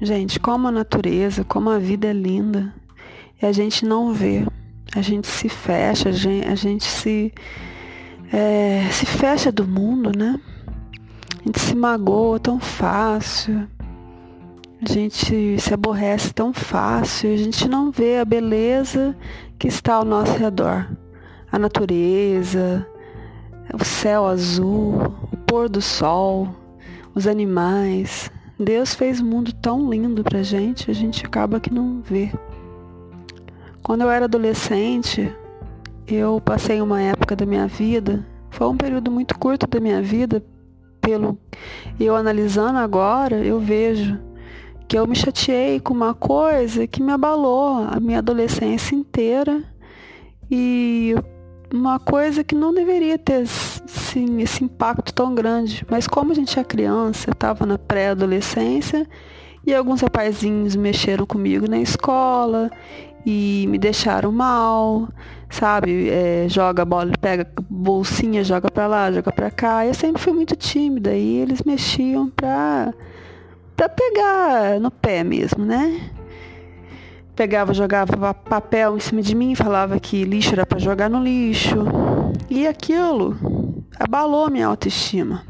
Gente, como a natureza, como a vida é linda. E a gente não vê. A gente se fecha, a gente, a gente se, é, se fecha do mundo, né? A gente se magoa tão fácil. A gente se aborrece tão fácil. A gente não vê a beleza que está ao nosso redor. A natureza, o céu azul, o pôr do sol, os animais. Deus fez o mundo tão lindo pra gente, a gente acaba que não vê. Quando eu era adolescente, eu passei uma época da minha vida, foi um período muito curto da minha vida, pelo eu analisando agora, eu vejo que eu me chateei com uma coisa que me abalou a minha adolescência inteira e uma coisa que não deveria ter sim, esse impacto tão grande. Mas como a gente é criança, estava na pré-adolescência e alguns rapazinhos mexeram comigo na escola e me deixaram mal, sabe? É, joga bola, pega bolsinha, joga pra lá, joga pra cá. Eu sempre fui muito tímida e eles mexiam pra, pra pegar no pé mesmo, né? pegava, jogava papel em cima de mim, falava que lixo era para jogar no lixo. E aquilo abalou minha autoestima.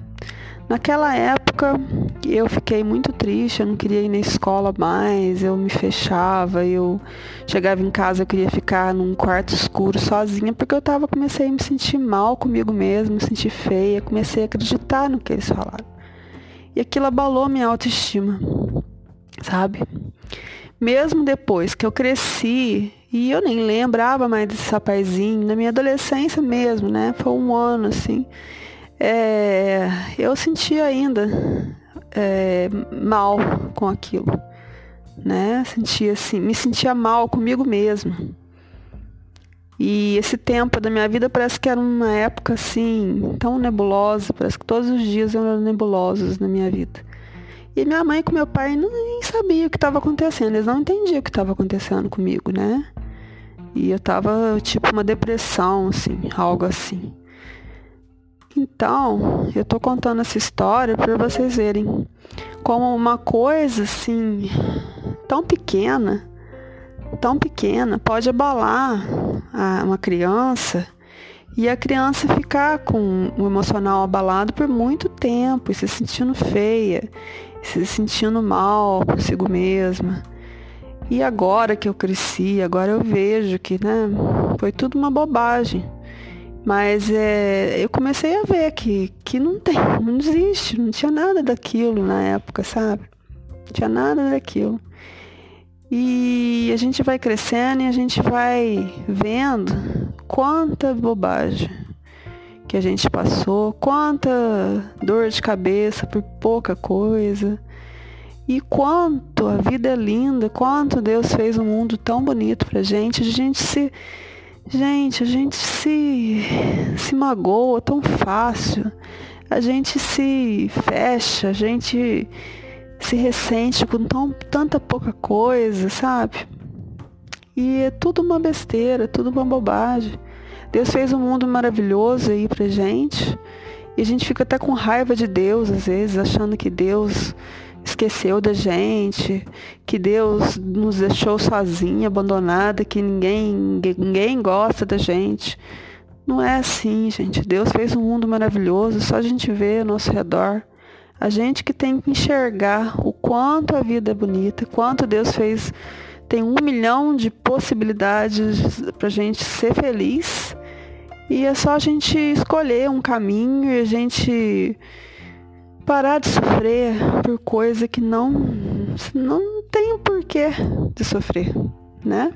Naquela época eu fiquei muito triste, eu não queria ir na escola mais, eu me fechava, eu chegava em casa, eu queria ficar num quarto escuro sozinha, porque eu tava, comecei a me sentir mal comigo mesmo, me sentir feia, comecei a acreditar no que eles falaram. E aquilo abalou minha autoestima, sabe? Mesmo depois que eu cresci, e eu nem lembrava mais desse rapazinho, na minha adolescência mesmo, né? Foi um ano assim. É, eu sentia ainda é, mal com aquilo, né? Sentia assim, me sentia mal comigo mesmo. E esse tempo da minha vida parece que era uma época assim, tão nebulosa, parece que todos os dias eram nebulosos na minha vida. E minha mãe com meu pai nem sabia o que estava acontecendo, eles não entendiam o que estava acontecendo comigo, né? E eu tava tipo uma depressão, assim, algo assim. Então, eu tô contando essa história para vocês verem como uma coisa assim tão pequena, tão pequena pode abalar uma criança e a criança ficar com o emocional abalado por muito tempo e se sentindo feia se sentindo mal consigo mesma. E agora que eu cresci, agora eu vejo que, né, foi tudo uma bobagem. Mas é, eu comecei a ver que, que não tem, não existe, não tinha nada daquilo na época, sabe? Não tinha nada daquilo. E a gente vai crescendo e a gente vai vendo quanta bobagem que a gente passou, quanta dor de cabeça por pouca coisa. E quanto a vida é linda, quanto Deus fez um mundo tão bonito pra gente. A gente se gente, a gente se se magoa tão fácil. A gente se fecha, a gente se ressente com tão, tanta pouca coisa, sabe? E é tudo uma besteira, tudo uma bobagem. Deus fez um mundo maravilhoso aí pra gente. E a gente fica até com raiva de Deus, às vezes, achando que Deus esqueceu da gente, que Deus nos deixou sozinha, abandonada, que ninguém, ninguém gosta da gente. Não é assim, gente. Deus fez um mundo maravilhoso, só a gente vê ao nosso redor. A gente que tem que enxergar o quanto a vida é bonita, quanto Deus fez. Tem um milhão de possibilidades para a gente ser feliz e é só a gente escolher um caminho e a gente parar de sofrer por coisa que não não tem porquê de sofrer, né?